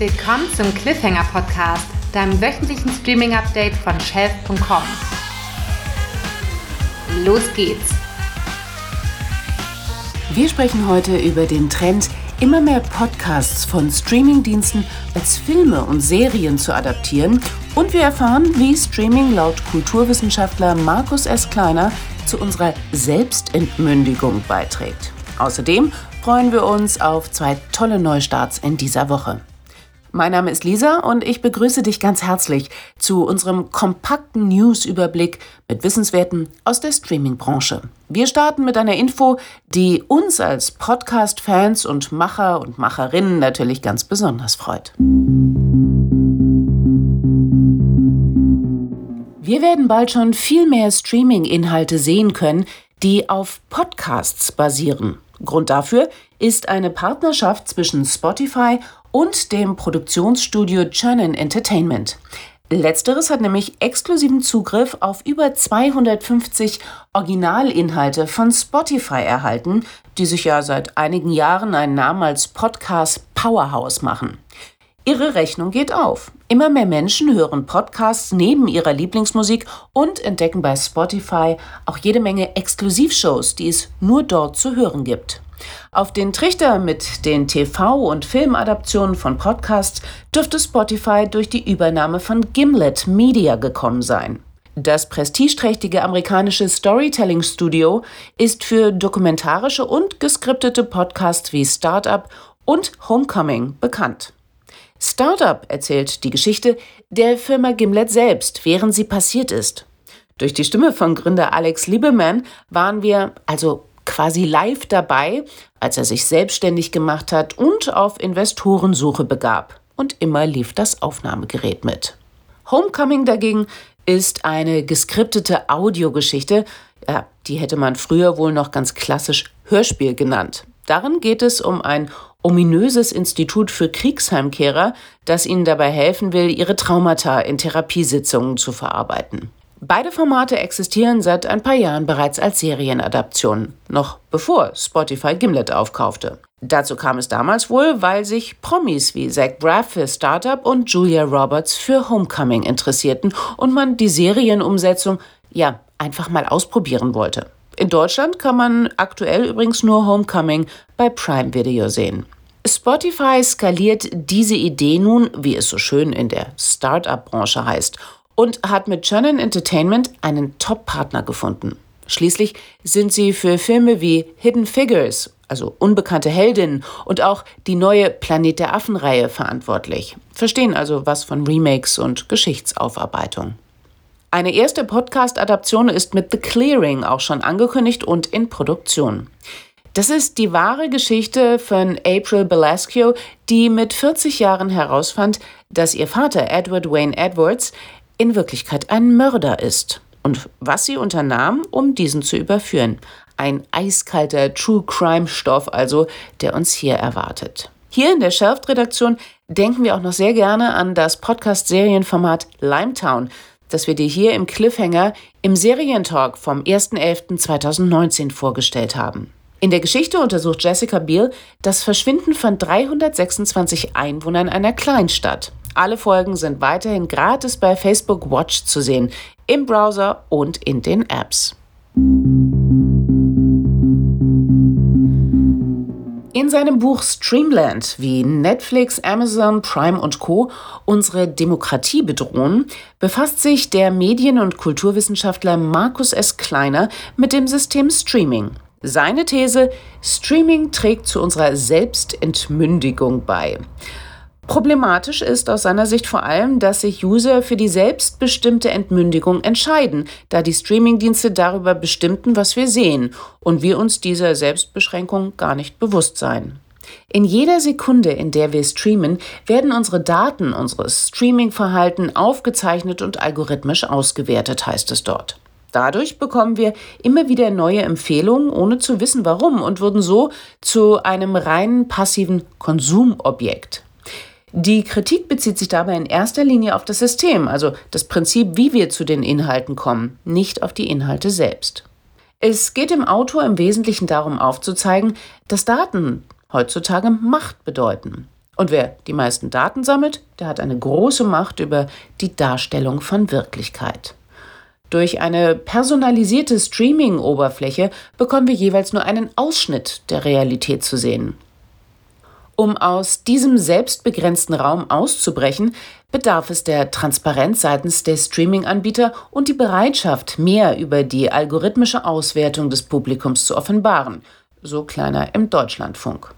Willkommen zum Cliffhanger Podcast, deinem wöchentlichen Streaming-Update von Shelf.com. Los geht's! Wir sprechen heute über den Trend, immer mehr Podcasts von Streamingdiensten als Filme und Serien zu adaptieren und wir erfahren, wie Streaming laut Kulturwissenschaftler Markus S. Kleiner zu unserer Selbstentmündigung beiträgt. Außerdem freuen wir uns auf zwei tolle Neustarts in dieser Woche. Mein Name ist Lisa und ich begrüße dich ganz herzlich zu unserem kompakten News-Überblick mit Wissenswerten aus der Streaming-Branche. Wir starten mit einer Info, die uns als Podcast-Fans und Macher und Macherinnen natürlich ganz besonders freut. Wir werden bald schon viel mehr Streaming-Inhalte sehen können, die auf Podcasts basieren. Grund dafür ist eine Partnerschaft zwischen Spotify und dem Produktionsstudio Chernin Entertainment. Letzteres hat nämlich exklusiven Zugriff auf über 250 Originalinhalte von Spotify erhalten, die sich ja seit einigen Jahren einen Namen als Podcast Powerhouse machen. Ihre Rechnung geht auf. Immer mehr Menschen hören Podcasts neben ihrer Lieblingsmusik und entdecken bei Spotify auch jede Menge Exklusivshows, die es nur dort zu hören gibt. Auf den Trichter mit den TV- und Filmadaptionen von Podcasts dürfte Spotify durch die Übernahme von Gimlet Media gekommen sein. Das prestigeträchtige amerikanische Storytelling-Studio ist für dokumentarische und geskriptete Podcasts wie Startup und Homecoming bekannt. Startup erzählt die Geschichte der Firma Gimlet selbst, während sie passiert ist. Durch die Stimme von Gründer Alex Lieberman waren wir also quasi live dabei, als er sich selbstständig gemacht hat und auf Investorensuche begab. Und immer lief das Aufnahmegerät mit. Homecoming dagegen ist eine geskriptete Audiogeschichte. Ja, die hätte man früher wohl noch ganz klassisch Hörspiel genannt. Darin geht es um ein ominöses Institut für Kriegsheimkehrer, das ihnen dabei helfen will, ihre Traumata in Therapiesitzungen zu verarbeiten. Beide Formate existieren seit ein paar Jahren bereits als Serienadaptionen, noch bevor Spotify Gimlet aufkaufte. Dazu kam es damals wohl, weil sich Promis wie Zach Braff für Startup und Julia Roberts für Homecoming interessierten und man die Serienumsetzung ja einfach mal ausprobieren wollte. In Deutschland kann man aktuell übrigens nur Homecoming bei Prime Video sehen. Spotify skaliert diese Idee nun, wie es so schön in der Startup-Branche heißt, und hat mit Chernin Entertainment einen Top-Partner gefunden. Schließlich sind sie für Filme wie Hidden Figures, also unbekannte Heldinnen, und auch die neue Planet der Affen-Reihe verantwortlich, verstehen also was von Remakes und Geschichtsaufarbeitung. Eine erste Podcast-Adaption ist mit The Clearing auch schon angekündigt und in Produktion. Das ist die wahre Geschichte von April Belasco, die mit 40 Jahren herausfand, dass ihr Vater Edward Wayne Edwards in Wirklichkeit ein Mörder ist und was sie unternahm, um diesen zu überführen. Ein eiskalter True Crime Stoff also, der uns hier erwartet. Hier in der Shelft-Redaktion denken wir auch noch sehr gerne an das Podcast-Serienformat Limetown, das wir dir hier im Cliffhanger im Serientalk vom 1.11.2019 vorgestellt haben. In der Geschichte untersucht Jessica Biel das Verschwinden von 326 Einwohnern einer Kleinstadt. Alle Folgen sind weiterhin gratis bei Facebook Watch zu sehen, im Browser und in den Apps. In seinem Buch Streamland, wie Netflix, Amazon, Prime und Co. unsere Demokratie bedrohen, befasst sich der Medien- und Kulturwissenschaftler Markus S. Kleiner mit dem System Streaming. Seine These, Streaming trägt zu unserer Selbstentmündigung bei. Problematisch ist aus seiner Sicht vor allem, dass sich User für die selbstbestimmte Entmündigung entscheiden, da die Streamingdienste darüber bestimmten, was wir sehen und wir uns dieser Selbstbeschränkung gar nicht bewusst seien. In jeder Sekunde, in der wir streamen, werden unsere Daten, unseres Streamingverhalten aufgezeichnet und algorithmisch ausgewertet, heißt es dort. Dadurch bekommen wir immer wieder neue Empfehlungen, ohne zu wissen warum, und würden so zu einem reinen passiven Konsumobjekt. Die Kritik bezieht sich dabei in erster Linie auf das System, also das Prinzip, wie wir zu den Inhalten kommen, nicht auf die Inhalte selbst. Es geht dem Autor im Wesentlichen darum aufzuzeigen, dass Daten heutzutage Macht bedeuten. Und wer die meisten Daten sammelt, der hat eine große Macht über die Darstellung von Wirklichkeit. Durch eine personalisierte Streaming-Oberfläche bekommen wir jeweils nur einen Ausschnitt der Realität zu sehen. Um aus diesem selbstbegrenzten Raum auszubrechen, bedarf es der Transparenz seitens der Streaming-Anbieter und die Bereitschaft, mehr über die algorithmische Auswertung des Publikums zu offenbaren, so kleiner im Deutschlandfunk.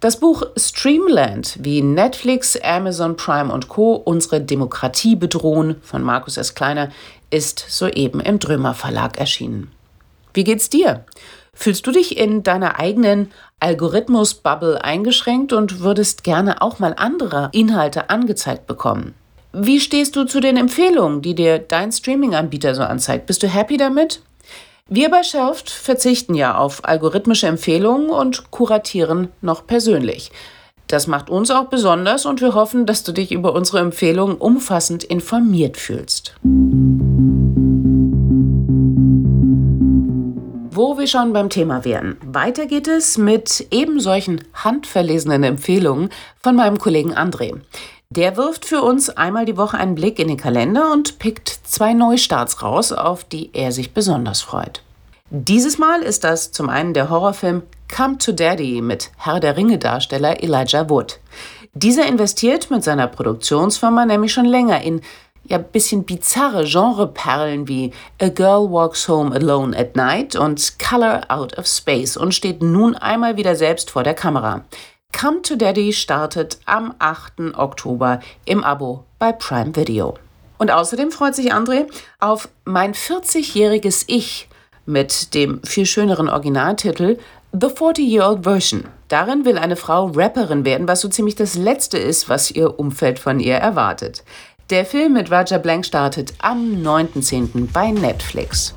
Das Buch Streamland, wie Netflix, Amazon Prime und Co. unsere Demokratie bedrohen von Markus S. Kleiner, ist soeben im Drömer Verlag erschienen. Wie geht's dir? Fühlst du dich in deiner eigenen Algorithmus-Bubble eingeschränkt und würdest gerne auch mal andere Inhalte angezeigt bekommen? Wie stehst du zu den Empfehlungen, die dir dein Streaming-Anbieter so anzeigt? Bist du happy damit? Wir bei Shelft verzichten ja auf algorithmische Empfehlungen und kuratieren noch persönlich. Das macht uns auch besonders und wir hoffen, dass du dich über unsere Empfehlungen umfassend informiert fühlst. Wo wir schon beim Thema wären. Weiter geht es mit eben solchen handverlesenen Empfehlungen von meinem Kollegen André. Der wirft für uns einmal die Woche einen Blick in den Kalender und pickt zwei Neustarts raus, auf die er sich besonders freut. Dieses Mal ist das zum einen der Horrorfilm Come to Daddy mit Herr der Ringe-Darsteller Elijah Wood. Dieser investiert mit seiner Produktionsfirma nämlich schon länger in ja bisschen bizarre Genreperlen wie A Girl Walks Home Alone at Night und Color Out of Space und steht nun einmal wieder selbst vor der Kamera. Come to Daddy startet am 8. Oktober im Abo bei Prime Video. Und außerdem freut sich André auf mein 40-jähriges Ich mit dem viel schöneren Originaltitel The 40-Year-Old Version. Darin will eine Frau Rapperin werden, was so ziemlich das Letzte ist, was ihr Umfeld von ihr erwartet. Der Film mit Roger Blank startet am 9.10. bei Netflix.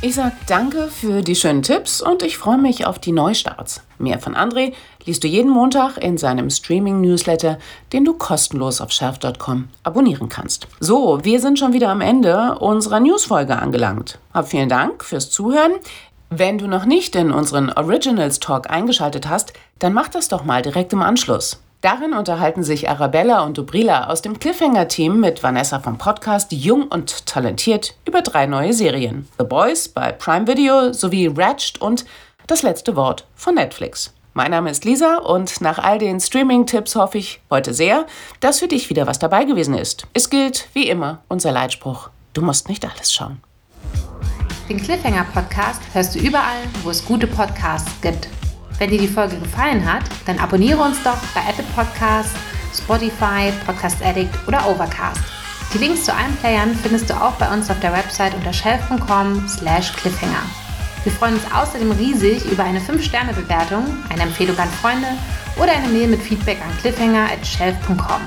Ich sage danke für die schönen Tipps und ich freue mich auf die Neustarts. Mehr von André liest du jeden Montag in seinem Streaming-Newsletter, den du kostenlos auf schärf.com abonnieren kannst. So, wir sind schon wieder am Ende unserer Newsfolge angelangt. Hab vielen Dank fürs Zuhören. Wenn du noch nicht in unseren Originals Talk eingeschaltet hast, dann mach das doch mal direkt im Anschluss. Darin unterhalten sich Arabella und Dubrila aus dem Cliffhanger-Team mit Vanessa vom Podcast Jung und Talentiert über drei neue Serien. The Boys bei Prime Video sowie Ratched und Das letzte Wort von Netflix. Mein Name ist Lisa und nach all den Streaming-Tipps hoffe ich heute sehr, dass für dich wieder was dabei gewesen ist. Es gilt, wie immer, unser Leitspruch. Du musst nicht alles schauen. Den Cliffhanger Podcast hörst du überall, wo es gute Podcasts gibt. Wenn dir die Folge gefallen hat, dann abonniere uns doch bei Apple Podcasts, Spotify, Podcast Addict oder Overcast. Die Links zu allen Playern findest du auch bei uns auf der Website unter shelf.com slash cliffhanger. Wir freuen uns außerdem riesig über eine 5-Sterne-Bewertung, eine Empfehlung an Freunde oder eine Mail mit Feedback an cliffhanger at shelf.com.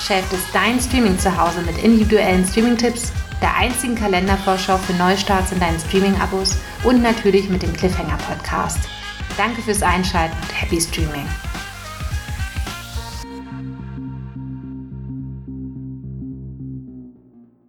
Shelf ist dein Streaming-Zuhause mit individuellen Streaming-Tipps, der einzigen Kalendervorschau für Neustarts in deinen Streaming-Abos und natürlich mit dem Cliffhanger-Podcast. Danke fürs Einschalten und happy Streaming.